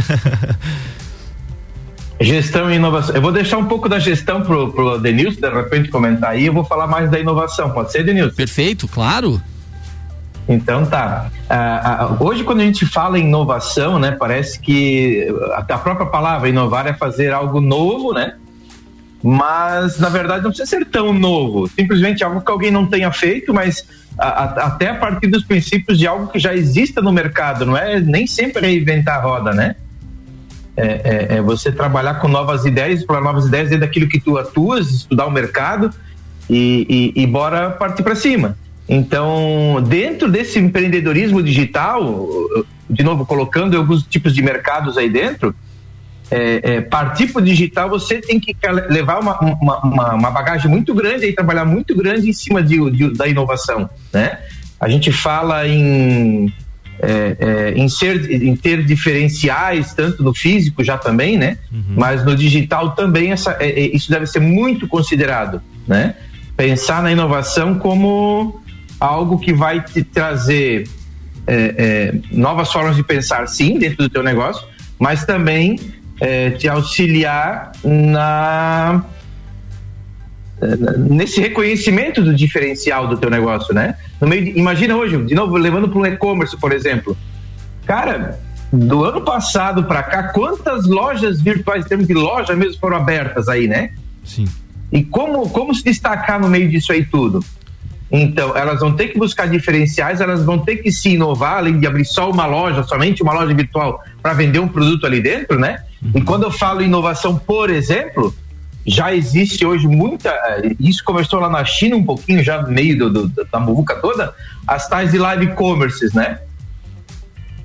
gestão e inovação. Eu vou deixar um pouco da gestão pro, pro Denilson, de repente comentar aí, eu vou falar mais da inovação. Pode ser, Denilson? Perfeito, claro. Então tá. Uh, uh, hoje, quando a gente fala em inovação, né, parece que a própria palavra inovar é fazer algo novo, né? Mas na verdade não precisa ser tão novo. Simplesmente algo que alguém não tenha feito, mas até a partir dos princípios de algo que já exista no mercado, não é nem sempre reinventar a roda, né? é, é, é você trabalhar com novas ideias, explorar novas ideias dentro daquilo que tu atuas, estudar o mercado e, e, e bora partir para cima. Então, dentro desse empreendedorismo digital, de novo, colocando alguns tipos de mercados aí dentro, é, é, partir para o digital, você tem que levar uma, uma, uma, bagagem muito grande e trabalhar muito grande em cima de, de, da inovação, né? A gente fala em, é, é, em, ser, em ter diferenciais, tanto no físico já também, né? Uhum. Mas no digital também essa, é, é, isso deve ser muito considerado, né? Pensar na inovação como algo que vai te trazer é, é, novas formas de pensar, sim, dentro do teu negócio, mas também é, te auxiliar na nesse reconhecimento do diferencial do teu negócio, né? No meio de, imagina hoje, de novo, levando para um e-commerce, por exemplo. Cara, do ano passado para cá, quantas lojas virtuais, em termos de loja mesmo, foram abertas aí, né? Sim. E como, como se destacar no meio disso aí tudo? Então, elas vão ter que buscar diferenciais, elas vão ter que se inovar, além de abrir só uma loja, somente uma loja virtual, para vender um produto ali dentro, né? Uhum. E quando eu falo inovação, por exemplo, já existe hoje muita. Eh, isso começou lá na China um pouquinho, já no meio do, do, da muvuca toda, as tais de live commerces, né?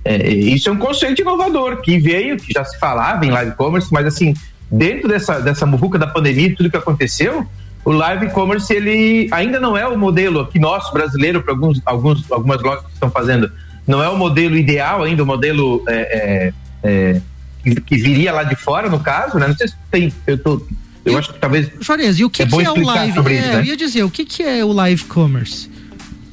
É, isso é um conceito inovador que veio, que já se falava em live commerce, mas assim, dentro dessa, dessa muvuca da pandemia, tudo que aconteceu, o live commerce ele ainda não é o modelo aqui nosso brasileiro para alguns, alguns algumas lojas que estão fazendo não é o modelo ideal ainda o modelo é, é, é, que, viria lá de fora no caso né não sei se tem eu tô eu e, acho que talvez Juarez, e o que é, que é o live é, isso, né? eu ia dizer o que que é o live commerce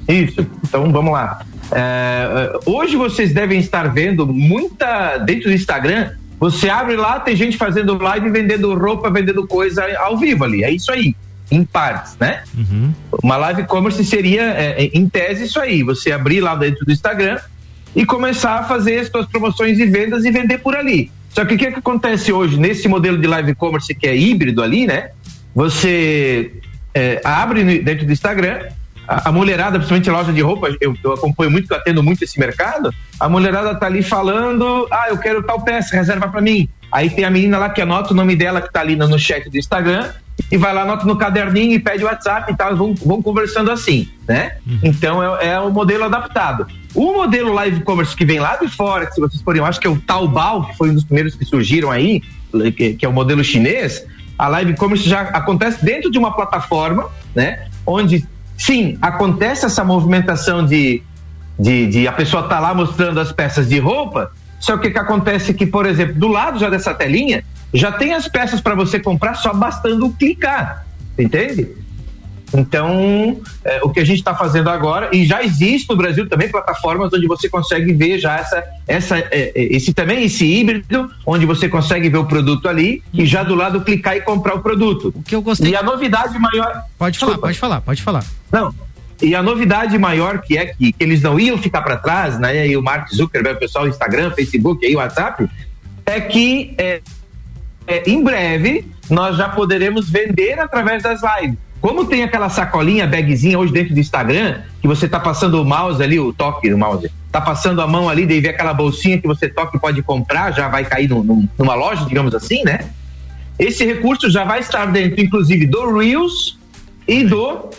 isso então vamos lá é, hoje vocês devem estar vendo muita dentro do Instagram você abre lá, tem gente fazendo live, vendendo roupa, vendendo coisa ao vivo ali. É isso aí em partes, né? Uhum. Uma live commerce seria, é, é, em tese, isso aí: você abrir lá dentro do Instagram e começar a fazer as suas promoções e vendas e vender por ali. Só que o que, é que acontece hoje nesse modelo de live commerce que é híbrido ali, né? Você é, abre dentro do Instagram, a, a, mulherada, principalmente loja de roupa, eu, eu acompanho muito, eu atendo muito esse mercado. A mulherada tá ali falando: ah, eu quero tal peça, reserva para mim. Aí tem a menina lá que anota o nome dela que tá ali no, no chat do Instagram e vai lá, anota no caderninho e pede o WhatsApp e tal, vão, vão conversando assim, né? Uhum. Então é, é o modelo adaptado. O modelo live commerce que vem lá de fora, que se vocês forem, eu acho que é o Taobao, que foi um dos primeiros que surgiram aí, que, que é o modelo chinês, a live commerce já acontece dentro de uma plataforma, né? Onde, sim, acontece essa movimentação de, de, de a pessoa tá lá mostrando as peças de roupa, só que o que acontece é que, por exemplo, do lado já dessa telinha, já tem as peças para você comprar só bastando clicar, entende? Então, é, o que a gente está fazendo agora, e já existe no Brasil também plataformas onde você consegue ver já essa, essa, é, é esse também, esse híbrido, onde você consegue ver o produto ali e já do lado clicar e comprar o produto. O que eu gostei. E a novidade maior. Pode falar, Desculpa. pode falar, pode falar. Não. E a novidade maior que é que, que eles não iam ficar para trás, né? E o Mark Zuckerberg, o pessoal Instagram, Facebook, aí, WhatsApp, é que é, é, em breve nós já poderemos vender através das lives. Como tem aquela sacolinha, bagzinha hoje dentro do Instagram, que você tá passando o mouse ali, o toque do mouse, tá passando a mão ali, daí vê aquela bolsinha que você toca e pode comprar, já vai cair numa loja, digamos assim, né? Esse recurso já vai estar dentro, inclusive, do Reels e do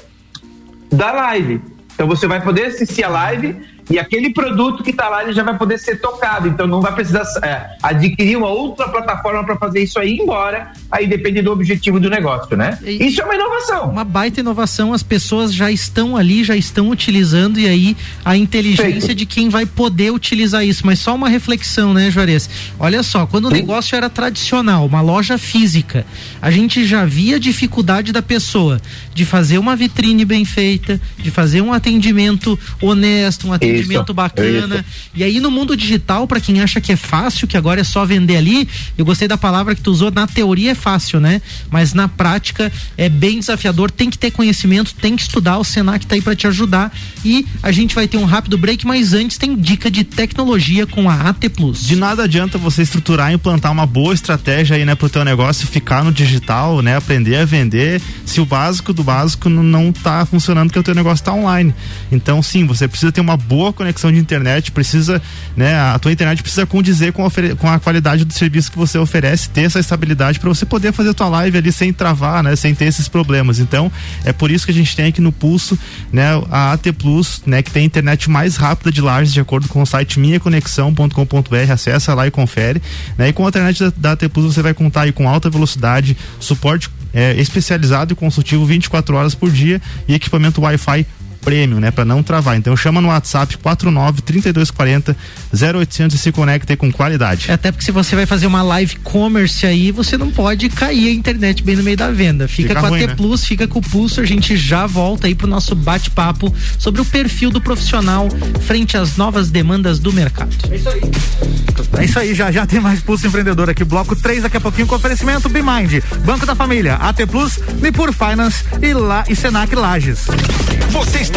da live. Então você vai poder assistir a live e aquele produto que está lá ele já vai poder ser tocado. Então não vai precisar é, adquirir uma outra plataforma para fazer isso aí embora. Aí depende do objetivo do negócio, né? E isso é uma inovação. Uma baita inovação. As pessoas já estão ali, já estão utilizando e aí a inteligência Feito. de quem vai poder utilizar isso. Mas só uma reflexão, né, Juarez? Olha só, quando o negócio era tradicional, uma loja física, a gente já via dificuldade da pessoa de fazer uma vitrine bem feita, de fazer um atendimento honesto, um atendimento atendimento bacana. Isso. E aí no mundo digital, para quem acha que é fácil, que agora é só vender ali, eu gostei da palavra que tu usou, na teoria é fácil, né? Mas na prática é bem desafiador, tem que ter conhecimento, tem que estudar, o Senac tá aí para te ajudar. E a gente vai ter um rápido break, mas antes tem dica de tecnologia com a AT Plus. De nada adianta você estruturar e implantar uma boa estratégia aí, né, pro teu negócio ficar no digital, né, aprender a vender, se o básico do básico não tá funcionando que o teu negócio tá online. Então, sim, você precisa ter uma boa boa conexão de internet, precisa, né, a tua internet precisa condizer com a, com a qualidade do serviço que você oferece, ter essa estabilidade para você poder fazer a tua live ali sem travar, né, sem ter esses problemas. Então, é por isso que a gente tem aqui no Pulso, né, a AT Plus, né, que tem a internet mais rápida de Lages, de acordo com o site minhaconexão.com.br, acessa lá e confere, né? E com a internet da, da AT Plus você vai contar aí com alta velocidade, suporte é, especializado e consultivo 24 horas por dia e equipamento Wi-Fi prêmio, né, para não travar. Então chama no WhatsApp 49 3240 0800 e se conecte com qualidade. É, até porque se você vai fazer uma live commerce aí, você não pode cair a internet bem no meio da venda. Fica, fica com ruim, a T né? Plus, fica com o Pulso, a gente já volta aí pro nosso bate-papo sobre o perfil do profissional frente às novas demandas do mercado. É isso aí. É isso aí, já já tem mais Pulso Empreendedor aqui, bloco 3 daqui a pouquinho com oferecimento BeMind, Banco da Família, AT Plus, Nipur Finance e, La, e Senac Lages. Você está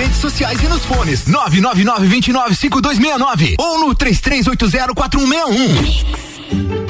redes sociais e nos fones 999 29 5269 ou no 3380 4161.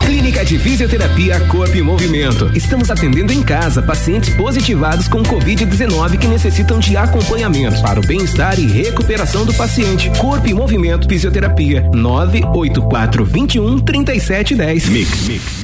Clínica de Fisioterapia Corpo e Movimento. Estamos atendendo em casa pacientes positivados com Covid-19 que necessitam de acompanhamento para o bem-estar e recuperação do paciente. Corpo e Movimento Fisioterapia 984 21 3710. Mix. Mix.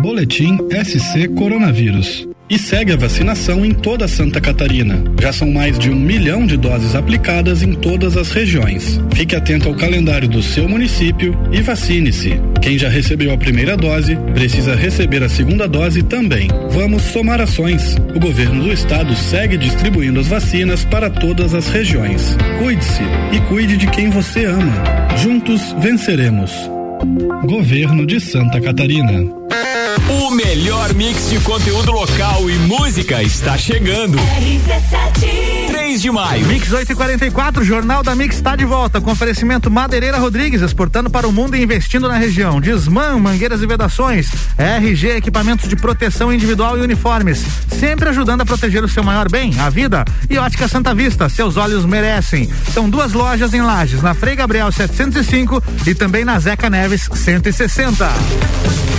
Boletim SC Coronavírus. e segue a vacinação em toda Santa Catarina. Já são mais de um milhão de doses aplicadas em todas as regiões. Fique atento ao calendário do seu município e vacine-se. Quem já recebeu a primeira dose precisa receber a segunda dose também. Vamos somar ações. O governo do estado segue distribuindo as vacinas para todas as regiões. Cuide-se e cuide de quem você ama. Juntos venceremos. Governo de Santa Catarina. O melhor mix de conteúdo local e música está chegando. 3 de maio. Mix 844, Jornal da Mix está de volta com oferecimento Madeireira Rodrigues, exportando para o mundo e investindo na região. Desmã, mangueiras e vedações. RG, equipamentos de proteção individual e uniformes. Sempre ajudando a proteger o seu maior bem, a vida. E Ótica Santa Vista, seus olhos merecem. São duas lojas em Lages, na Frei Gabriel 705 e também na Zeca Neves 160.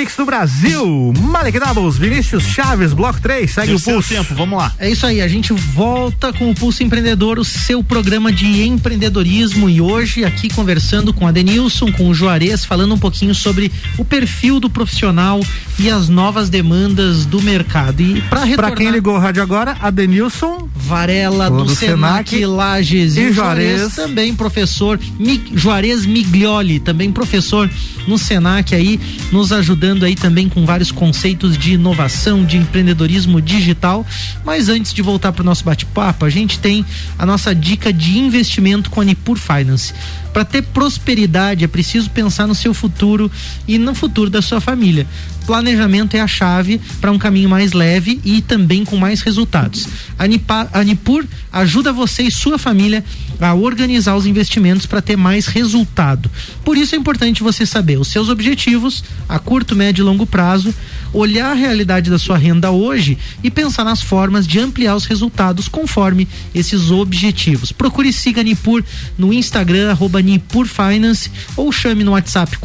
Mix do Brasil. Malek Doubles, Vinícius Chaves, Bloco 3, segue o pulso. tempo, vamos lá. É isso aí, a gente volta com o Pulso Empreendedor, o seu programa de empreendedorismo e hoje aqui conversando com a Denilson, com o Juarez, falando um pouquinho sobre o perfil do profissional e as novas demandas do mercado. E para Pra retornar quem ligou o rádio agora, a Denilson Varela do, do Senac, Senac, Lages e o Juarez. também professor Mi, Juarez Miglioli, também professor no Senac aí, nos ajudando aí também com vários conceitos de inovação, de empreendedorismo digital. Mas antes de voltar para o nosso bate-papo, a gente tem a nossa dica de investimento com a Nipur Finance. Para ter prosperidade é preciso pensar no seu futuro e no futuro da sua família. Planejamento é a chave para um caminho mais leve e também com mais resultados. A, Nipa, a Nipur ajuda você e sua família a organizar os investimentos para ter mais resultado. Por isso é importante você saber os seus objetivos a curto, médio e longo prazo, olhar a realidade da sua renda hoje e pensar nas formas de ampliar os resultados conforme esses objetivos. Procure e siga a Nipur no Instagram, arroba Nipur Finance, ou chame no WhatsApp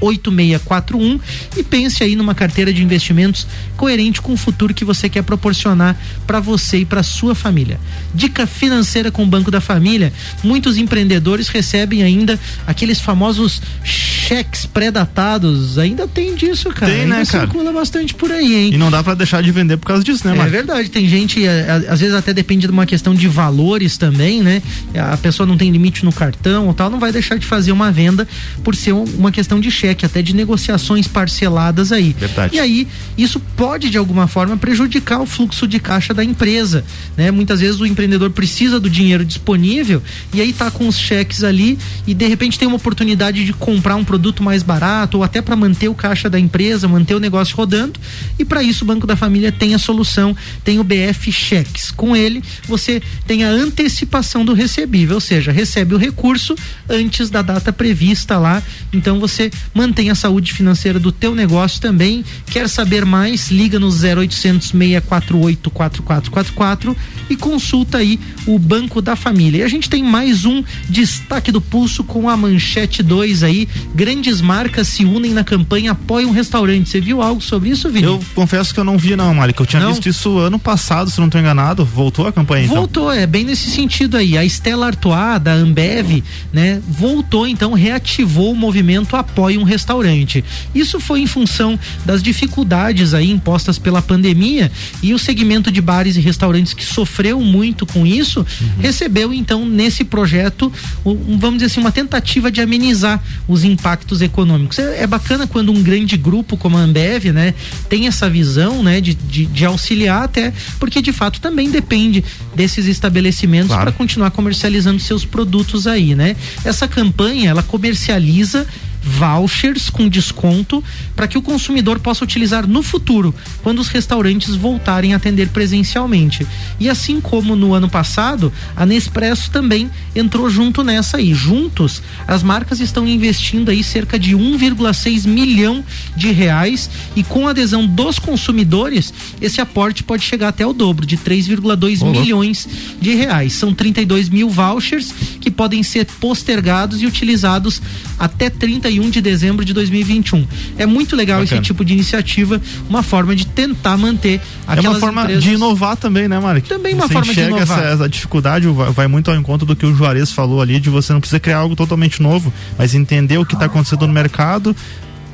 499-9956-8641 e pense aí numa carteira de investimentos coerente com o futuro que você quer proporcionar para você e para sua família. Dica financeira com o Banco da Família: muitos empreendedores recebem ainda aqueles famosos cheques pré-datados. Ainda tem disso, cara. Tem, ainda né, cara? circula bastante por aí, hein? E não dá pra deixar de vender por causa disso, né, É Marcos? verdade, tem gente, é, a- às vezes até depende de uma questão de valores também, né? A pessoa não tem limite no cartão ou tal, não vai deixar de fazer uma venda por ser um- uma questão de cheque, até de negociações parceladas aí. Verdade. E aí, isso pode de alguma forma prejudicar o fluxo de caixa da empresa, né? Muitas vezes o empreendedor precisa do dinheiro disponível e aí tá com os cheques ali e de repente tem uma oportunidade de comprar um produto mais barato ou até para manter o caixa da empresa, manter o negócio rodando. E para isso o Banco da Família tem a solução, tem o BF Cheques. Com ele, você tem a antecipação do recebível, ou seja, recebe o recurso antes da data prevista lá. Então você mantém a saúde financeira do teu negócio também. Quer saber mais? Liga no 0800 648 4444 e consulta aí o Banco da Família. E a gente tem mais um destaque do pulso com a manchete 2 aí. Grandes marcas se unem na campanha Apoia um Restaurante. Você viu algo sobre isso, Vini? Eu confesso que eu não vi, não, que eu tinha Não? visto isso ano passado, se não estou enganado. Voltou a campanha, então. Voltou, é bem nesse sentido aí. A Stella Artois, da Ambev, né, voltou, então, reativou o movimento Apoie um Restaurante. Isso foi em função das dificuldades aí impostas pela pandemia e o segmento de bares e restaurantes que sofreu muito com isso, recebeu, então, nesse projeto, um, vamos dizer assim, uma tentativa de amenizar os impactos econômicos. É, é bacana quando um grande grupo como a Ambev, né, tem essa visão, né, de, de, de auxiliar até, porque de fato também depende desses estabelecimentos Claro. para continuar comercializando seus produtos aí, né? Essa campanha, ela comercializa vouchers com desconto para que o consumidor possa utilizar no futuro, quando os restaurantes voltarem a atender presencialmente. E assim como no ano passado, a Nespresso também entrou junto nessa aí. Juntos, as marcas estão investindo aí cerca de 1,6 milhão de reais e com a adesão dos consumidores, esse aporte pode chegar até o dobro, de 3,2 Ô, louco. milhões de reais. São 32 mil vouchers que podem ser postergados e utilizados até 31 de dezembro de 2021. É muito legal Bacana. esse tipo de iniciativa, uma forma de tentar manter aquelas É uma forma empresas... de inovar também, né, Mari? Também uma você forma de inovar. Essa, essa dificuldade vai, vai muito ao encontro do que o Juarez falou ali, de você não precisa criar algo totalmente novo, mas entender o que está acontecendo no mercado,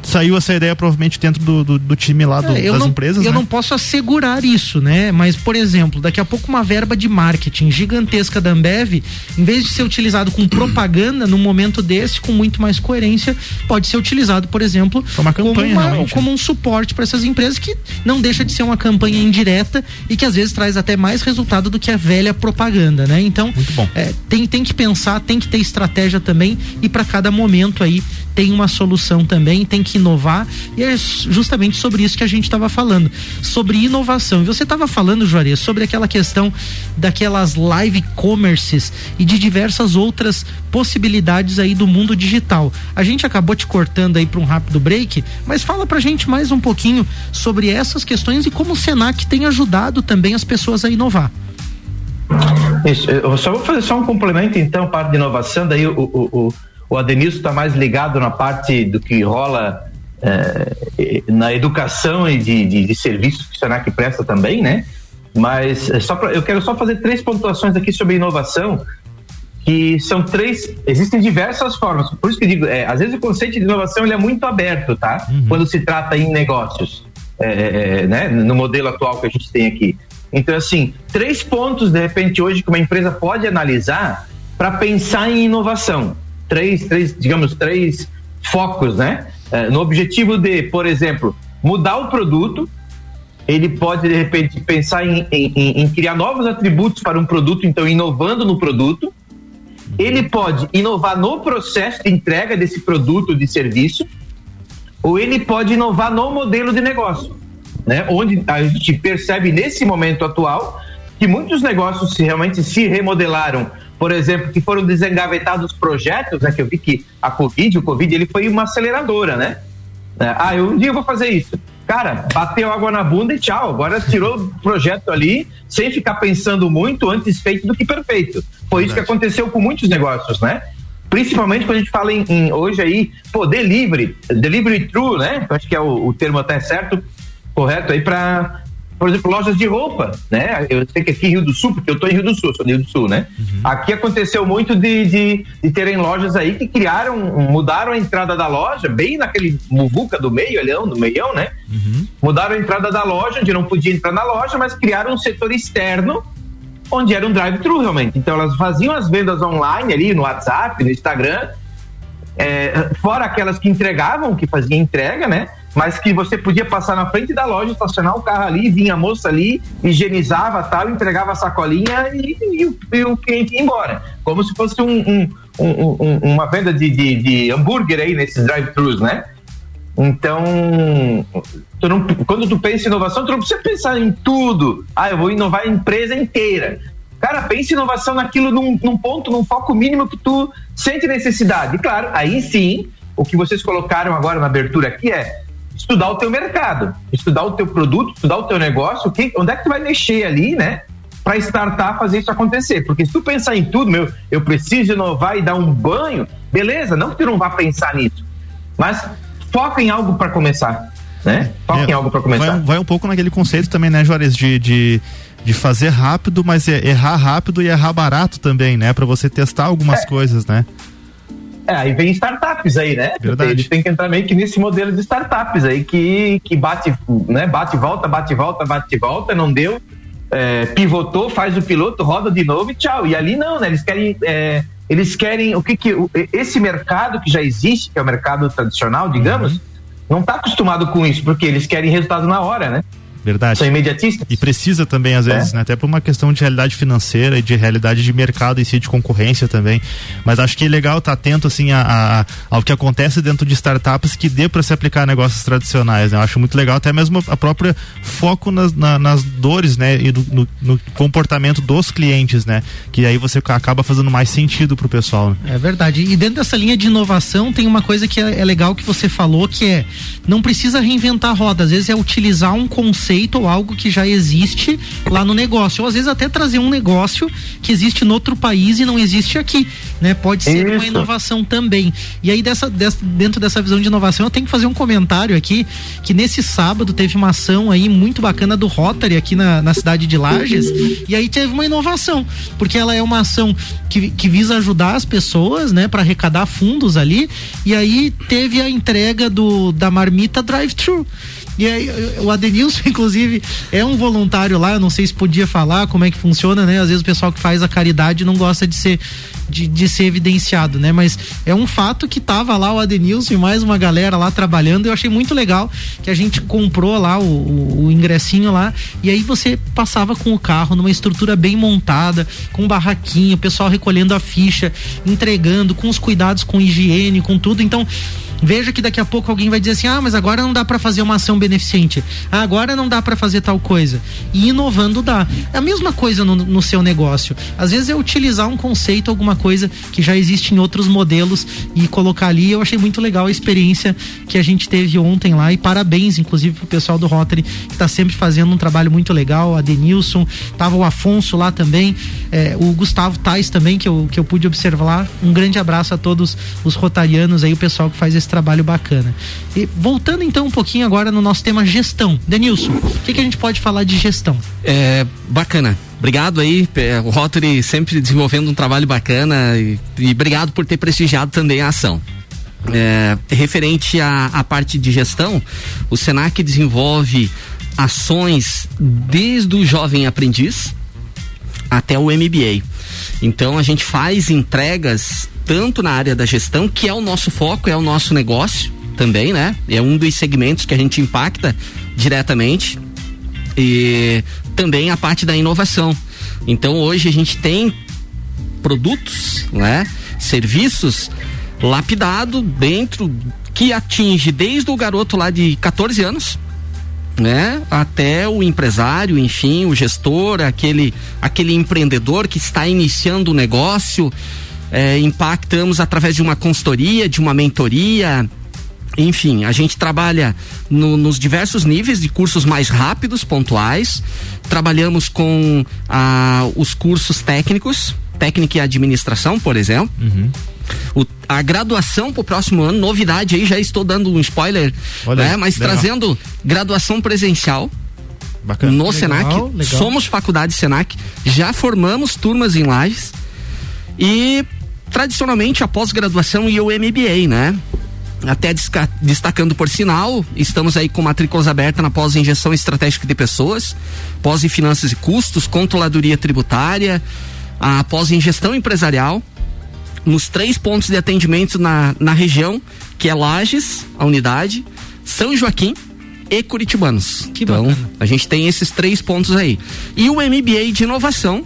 saiu essa ideia provavelmente dentro do, do, do time lá do, é, das não, empresas. Eu né? não posso assegurar isso, né? Mas, por exemplo, daqui a pouco uma verba de marketing gigantesca da Ambev, em vez de ser utilizado com propaganda, num momento desse, com muito mais coerência, pode ser utilizado, por exemplo, uma campanha, como, uma, como um suporte para essas empresas que não deixa de ser uma campanha indireta e que às vezes traz até mais resultado do que a velha propaganda, né? Então, é, tem, tem que pensar, tem que ter estratégia também e para cada momento aí tem uma solução também, tem que inovar e é justamente sobre isso que a gente estava falando, sobre inovação. E você estava falando, Juarez, sobre aquela questão daquelas live commerces e de diversas outras possibilidades aí do mundo digital. A gente acabou te cortando aí para um rápido break, mas fala pra gente mais um pouquinho sobre essas questões e como o Senac tem ajudado também as pessoas a inovar. Isso, eu só vou fazer só um complemento então, parte de inovação, daí o, o, o o Adenilson está mais ligado na parte do que rola é, na educação e de, de, de serviços que o Senac presta também, né? Mas é só pra, eu quero só fazer três pontuações aqui sobre inovação, que são três, existem diversas formas. Por isso que digo, é, às vezes o conceito de inovação ele é muito aberto, tá? Uhum. Quando se trata em negócios, é, né? No modelo atual que a gente tem aqui. Então, assim, três pontos de repente hoje que uma empresa pode analisar para pensar em inovação três, três, digamos, três focos, né? É, no objetivo de, por exemplo, mudar o produto, ele pode de repente pensar em, em, em, criar novos atributos para um produto, então inovando no produto. Ele pode inovar no processo de entrega desse produto de serviço, ou ele pode inovar no modelo de negócio, né? Onde a gente percebe nesse momento atual que muitos negócios realmente se remodelaram por exemplo, que foram desengavetados projetos, né? Que eu vi que a Covid, o Covid, ele foi uma aceleradora, né? É, ah, eu, um dia eu vou fazer isso. Cara, bateu água na bunda e tchau. Agora tirou o projeto ali sem ficar pensando muito, antes feito do que perfeito. Foi isso que aconteceu com muitos negócios, né? Principalmente quando a gente fala em, em hoje aí, pô, delivery, delivery true, né? Eu acho que é o, o termo até certo, correto aí para por exemplo, lojas de roupa, né? Eu sei que aqui em Rio do Sul, porque eu estou em Rio do Sul, sou do Rio do Sul, né? Uhum. Aqui aconteceu muito de, de, de, terem lojas aí que criaram, mudaram a entrada da loja, bem naquele muvuca do meio, olhão, do meião, né? Uhum. Mudaram a entrada da loja, onde não podia entrar na loja, mas criaram um setor externo onde era um drive-thru realmente. Então elas faziam as vendas online ali no WhatsApp, no Instagram, é, fora aquelas que entregavam, que faziam entrega, né? Mas que você podia passar na frente da loja, estacionar o carro ali, vinha a moça ali, higienizava tal, entregava a sacolinha e, e, e o cliente ia embora. Como se fosse um, um, um, uma venda de, de, de, hambúrguer aí nesses drive-thrus, né? Então, tu não, quando tu pensa em inovação, tu não precisa pensar em tudo. Ah, eu vou inovar a empresa inteira. Cara, pense em inovação naquilo num, num ponto, num foco mínimo que tu sente necessidade. E claro, aí sim, o que vocês colocaram agora na abertura aqui é estudar o teu mercado, estudar o teu produto, estudar o teu negócio, que, onde é que tu vai mexer ali, né? Para startar, fazer isso acontecer. Porque se tu pensar em tudo, meu, eu preciso inovar e dar um banho, beleza, não que tu não vá pensar nisso, mas foca em algo para começar, né? Foca é, em algo para começar. Vai, vai, um pouco naquele conceito também, né, Juarez, de, de, de fazer rápido, mas é errar rápido e errar barato também, né? Para você testar algumas é. coisas, né? É, aí vem startups aí, né? Verdade. Eles têm que entrar meio que nesse modelo de startups aí que, que bate, né? Bate volta, bate volta, bate volta, não deu. É, pivotou, faz o piloto, roda de novo e tchau. E ali não, né? Eles querem. É, eles querem o que que esse mercado que já existe, que é o mercado tradicional, digamos, uhum. não está acostumado com isso, porque eles querem resultado na hora, né? Verdade. São imediatistas. E precisa também, às vezes, é. né? Até por uma questão de realidade financeira e de realidade de mercado em si, de concorrência também. Mas acho que é legal estar tá atento, assim, a, a, ao que acontece dentro de startups que dê para se aplicar a negócios tradicionais, né? Eu acho muito legal, até mesmo a própria foco nas, na, nas dores, né? E no, no, no, comportamento dos clientes, né? Que aí você acaba fazendo mais sentido pro pessoal. Né? É verdade. E dentro dessa linha de inovação tem uma coisa que é, é legal que você falou, que é não precisa reinventar a roda, às vezes é utilizar um conceito conceito ou algo que já existe lá no negócio. Ou às vezes até trazer um negócio que existe no outro país e não existe aqui, né? Pode ser Isso. uma inovação também. E aí dessa, dessa, dentro dessa visão de inovação, eu tenho que fazer um comentário aqui que nesse sábado teve uma ação aí muito bacana do Rotary aqui na, na cidade de Lages e aí teve uma inovação, porque ela é uma ação que, que visa ajudar as pessoas, né, para arrecadar fundos ali. E aí teve a entrega do da marmita drive-thru. E aí, o Adenilson, inclusive, é um voluntário lá, eu não sei se podia falar como é que funciona, né? Às vezes o pessoal que faz a caridade não gosta de ser de, de ser evidenciado, né? Mas é um fato que tava lá o Adenilson e mais uma galera lá trabalhando. Eu achei muito legal que a gente comprou lá o, o, o ingressinho lá e aí você passava com o carro numa estrutura bem montada, com barraquinho, o pessoal recolhendo a ficha, entregando, com os cuidados com higiene, com tudo. Então, Veja que daqui a pouco alguém vai dizer assim: ah, mas agora não dá para fazer uma ação beneficente. Ah, agora não dá para fazer tal coisa. E inovando dá. É a mesma coisa no, no, seu negócio. Às vezes é utilizar um conceito, alguma coisa que já existe em outros modelos e colocar ali. Eu achei muito legal a experiência que a gente teve ontem lá. E parabéns, inclusive, pro pessoal do Rotary, que está sempre fazendo um trabalho muito legal. A Denilson, tava o Afonso lá também, é, o Gustavo Tais também, que eu, que eu pude observar lá. Um grande abraço a todos os rotarianos aí, o pessoal que faz esse trabalho bacana. E voltando então um pouquinho agora no nosso tema gestão. Denilson, o que, que a gente pode falar de gestão? É bacana. Obrigado aí, o Rotary sempre desenvolvendo um trabalho bacana e, e obrigado por ter prestigiado também a ação. É, referente à, à parte de gestão, o Senac desenvolve ações desde o jovem aprendiz até o MBA. Então a gente faz entregas tanto na área da gestão, que é o nosso foco, é o nosso negócio também, né? É um dos segmentos que a gente impacta diretamente. E também a parte da inovação. Então hoje a gente tem produtos, né? Serviços lapidado dentro que atinge desde o garoto lá de 14 anos, né, até o empresário, enfim, o gestor, aquele aquele empreendedor que está iniciando o negócio, é, impactamos através de uma consultoria, de uma mentoria. Enfim, a gente trabalha no, nos diversos níveis de cursos mais rápidos, pontuais. Trabalhamos com ah, os cursos técnicos, técnica e administração, por exemplo. Uhum. O, a graduação para o próximo ano, novidade aí, já estou dando um spoiler, Olha né? mas legal. trazendo graduação presencial. Bacana. No legal, Senac, legal. somos faculdade Senac, já formamos turmas em lajes e tradicionalmente a pós-graduação e o MBA, né? Até destacando por sinal, estamos aí com matrículas abertas na pós-injeção estratégica de pessoas, pós em finanças e custos, controladoria tributária, a pós-ingestão empresarial, nos três pontos de atendimento na, na região, que é Lages, a unidade, São Joaquim e Curitibanos. Que então, bacana. a gente tem esses três pontos aí. E o MBA de inovação,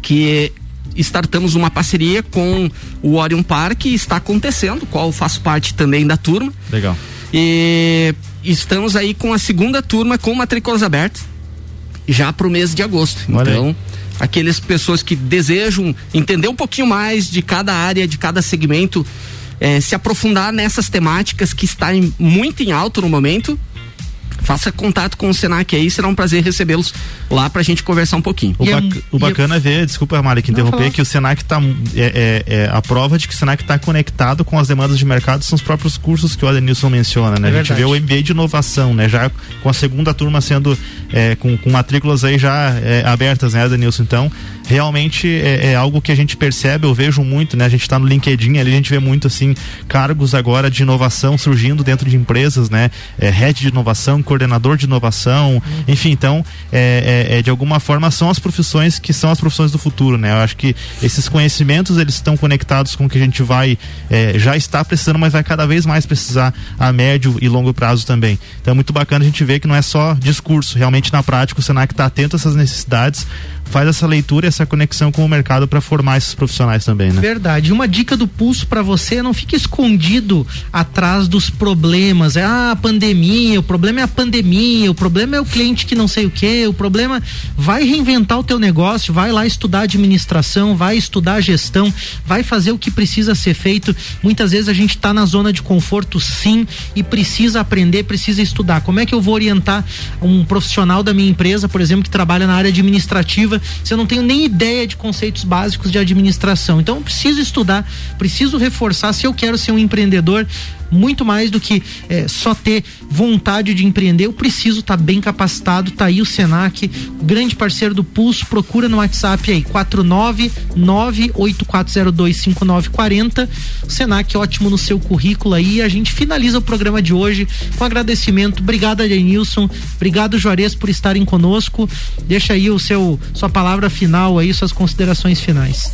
que startamos uma parceria com o Orion Park está acontecendo, qual faço parte também da turma. Legal. E estamos aí com a segunda turma com matrículas abertas já para o mês de agosto. Olha então, aí. aquelas pessoas que desejam entender um pouquinho mais de cada área, de cada segmento, eh, se aprofundar nessas temáticas que está em, muito em alto no momento, faça contato com o Senac aí, será um prazer recebê-los lá pra gente conversar um pouquinho. O, bac o bacana é ver, desculpa, Mari, que interromper, que o Senac tá é, é, é, a prova de que o Senac está conectado com as demandas de mercado são os próprios cursos que o Adenilson menciona, né? É a gente vê o MBA de inovação, né? Já com a segunda turma sendo é, com, com matrículas aí já é, abertas, né, Adenilson? Então, realmente é, é, algo que a gente percebe, eu vejo muito, né? A gente está no LinkedIn ali, a gente vê muito assim, cargos agora de inovação surgindo dentro de empresas, né? É, head de inovação, coordenador de inovação, enfim, então, é, é, é, de alguma forma são as profissões que são as profissões do futuro, né? Eu acho que esses conhecimentos, eles estão conectados com o que a gente vai, é, já está precisando, mas vai cada vez mais precisar a médio e longo prazo também. Então é muito bacana a gente ver que não é só discurso, realmente na prática o Senac está atento a essas necessidades, faz essa leitura, essa conexão com o mercado para formar esses profissionais também, né? Verdade. Uma dica do pulso para você, não fique escondido atrás dos problemas. É ah, a pandemia, o problema é a pandemia, o problema é o cliente que não sei o que, o problema vai reinventar o teu negócio, vai lá estudar administração, vai estudar gestão, vai fazer o que precisa ser feito. Muitas vezes a gente está na zona de conforto sim e precisa aprender, precisa estudar. Como é que eu vou orientar um profissional da minha empresa, por exemplo, que trabalha na área administrativa, se eu não tenho nem ideia de conceitos básicos de administração? Então preciso estudar, preciso reforçar se eu quero ser um empreendedor muito mais do que é, só ter vontade de empreender, eu preciso estar tá bem capacitado. Tá aí o Senac, grande parceiro do Pulso, procura no WhatsApp aí, 49984025940. Senac ótimo no seu currículo aí. A gente finaliza o programa de hoje com agradecimento. Obrigado, Adenilson. Obrigado, Juarez, por estarem conosco. Deixa aí o seu sua palavra final aí, suas considerações finais.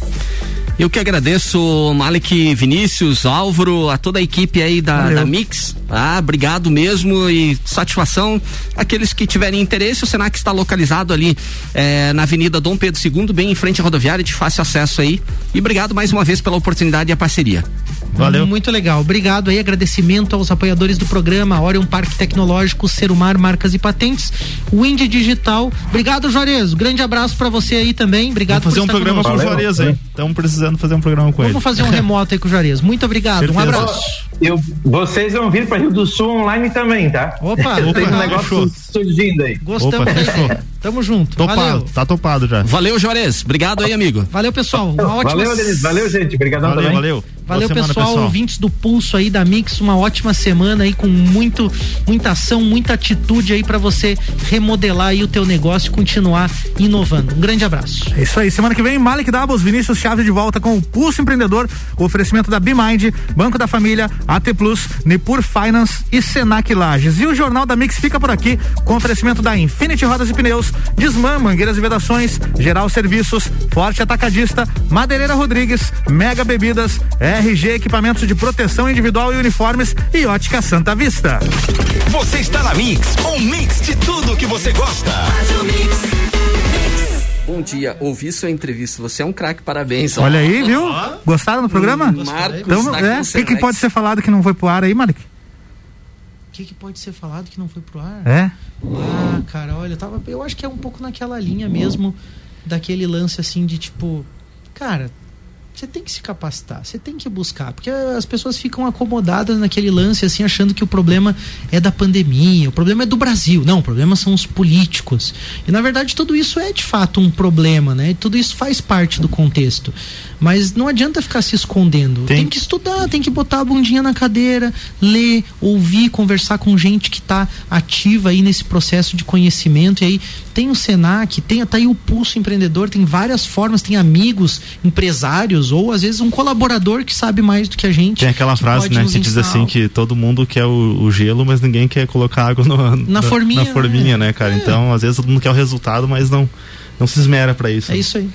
Eu que agradeço, Malik, Vinícius, Álvaro, a toda a equipe aí da, da Mix. Ah, obrigado mesmo e satisfação. Aqueles que tiverem interesse, o Senac está localizado ali eh, na Avenida Dom Pedro II, bem em frente à rodoviária, de fácil acesso aí. E obrigado mais uma vez pela oportunidade e a parceria. Valeu. Muito legal. Obrigado aí, agradecimento aos apoiadores do programa, Orion Parque Tecnológico, Serumar Marcas e Patentes, Wind Digital. Obrigado, Juarez. Grande abraço para você aí também. Obrigado Vamos fazer um programa com o Juarez aí. Estamos precisando fazer um programa com Vamos ele. Vamos fazer um remoto aí com o Juarez. Muito obrigado. Certeza. Um abraço. Eu, vocês vão vir para Rio do Sul online também, tá? Opa, Tem um negócio surgindo aí. Gostamos Opa, fechou. Tamo junto. Topado, Valeu. tá topado já. Valeu, Juarez. Obrigado aí, amigo. Valeu, pessoal. Uma ótima Valeu, Denis. Valeu, gente. Obrigadão Valeu, também. valeu. Valeu, semana, pessoal, ouvintes do Pulso aí da Mix, uma ótima semana aí com muito, muita ação, muita atitude aí para você remodelar aí o teu negócio e continuar inovando. Um grande abraço. É isso aí. Semana que vem, Malik Dabos, Vinícius Chaves de volta com o Pulso Empreendedor, o oferecimento da BeMind, Banco da Família, AT Plus, Nipur Finance e Senac Lages. E o Jornal da Mix fica por aqui com oferecimento da Infinity Rodas e Pneus, Desmã, Mangueiras e Vedações, Geral Serviços, Forte Atacadista, Madeireira Rodrigues, Mega Bebidas, RG Equipamentos de Proteção Individual e Uniformes e Ótica Santa Vista. Você está na Mix, um mix de tudo que você gosta. Bom dia, ouvi sua entrevista. Você é um craque, parabéns. Olha aí, viu? Gostaram do programa? Marcos Então, da é, o que, que pode ser falado que não foi pro ar aí, Malik? O que, que pode ser falado que não foi pro ar? É? Ah, cara, olha, eu, tava, eu acho que é um pouco naquela linha mesmo daquele lance assim de tipo, cara, você tem que se capacitar, você tem que buscar, porque as pessoas ficam acomodadas naquele lance assim, achando que o problema é da pandemia, o problema é do Brasil. Não, o problema são os políticos. E na verdade tudo isso é de fato um problema, né? E tudo isso faz parte do contexto. Mas não adianta ficar se escondendo. Tem, que estudar, tem que botar a bundinha na cadeira, ler, ouvir, conversar com gente que está ativa aí nesse processo de conhecimento. E aí tem o Senac, tem tá aí o Pulso Empreendedor, tem várias formas, tem amigos, empresários ou às vezes um colaborador que sabe mais do que a gente. Tem aquela frase, né, que diz assim algo. que todo mundo quer o, o, gelo, mas ninguém quer colocar água no, na, forminha. Na forminha, né, né cara? É. Então, às vezes todo mundo quer o resultado, mas não, não se esmera para isso. É né? isso aí.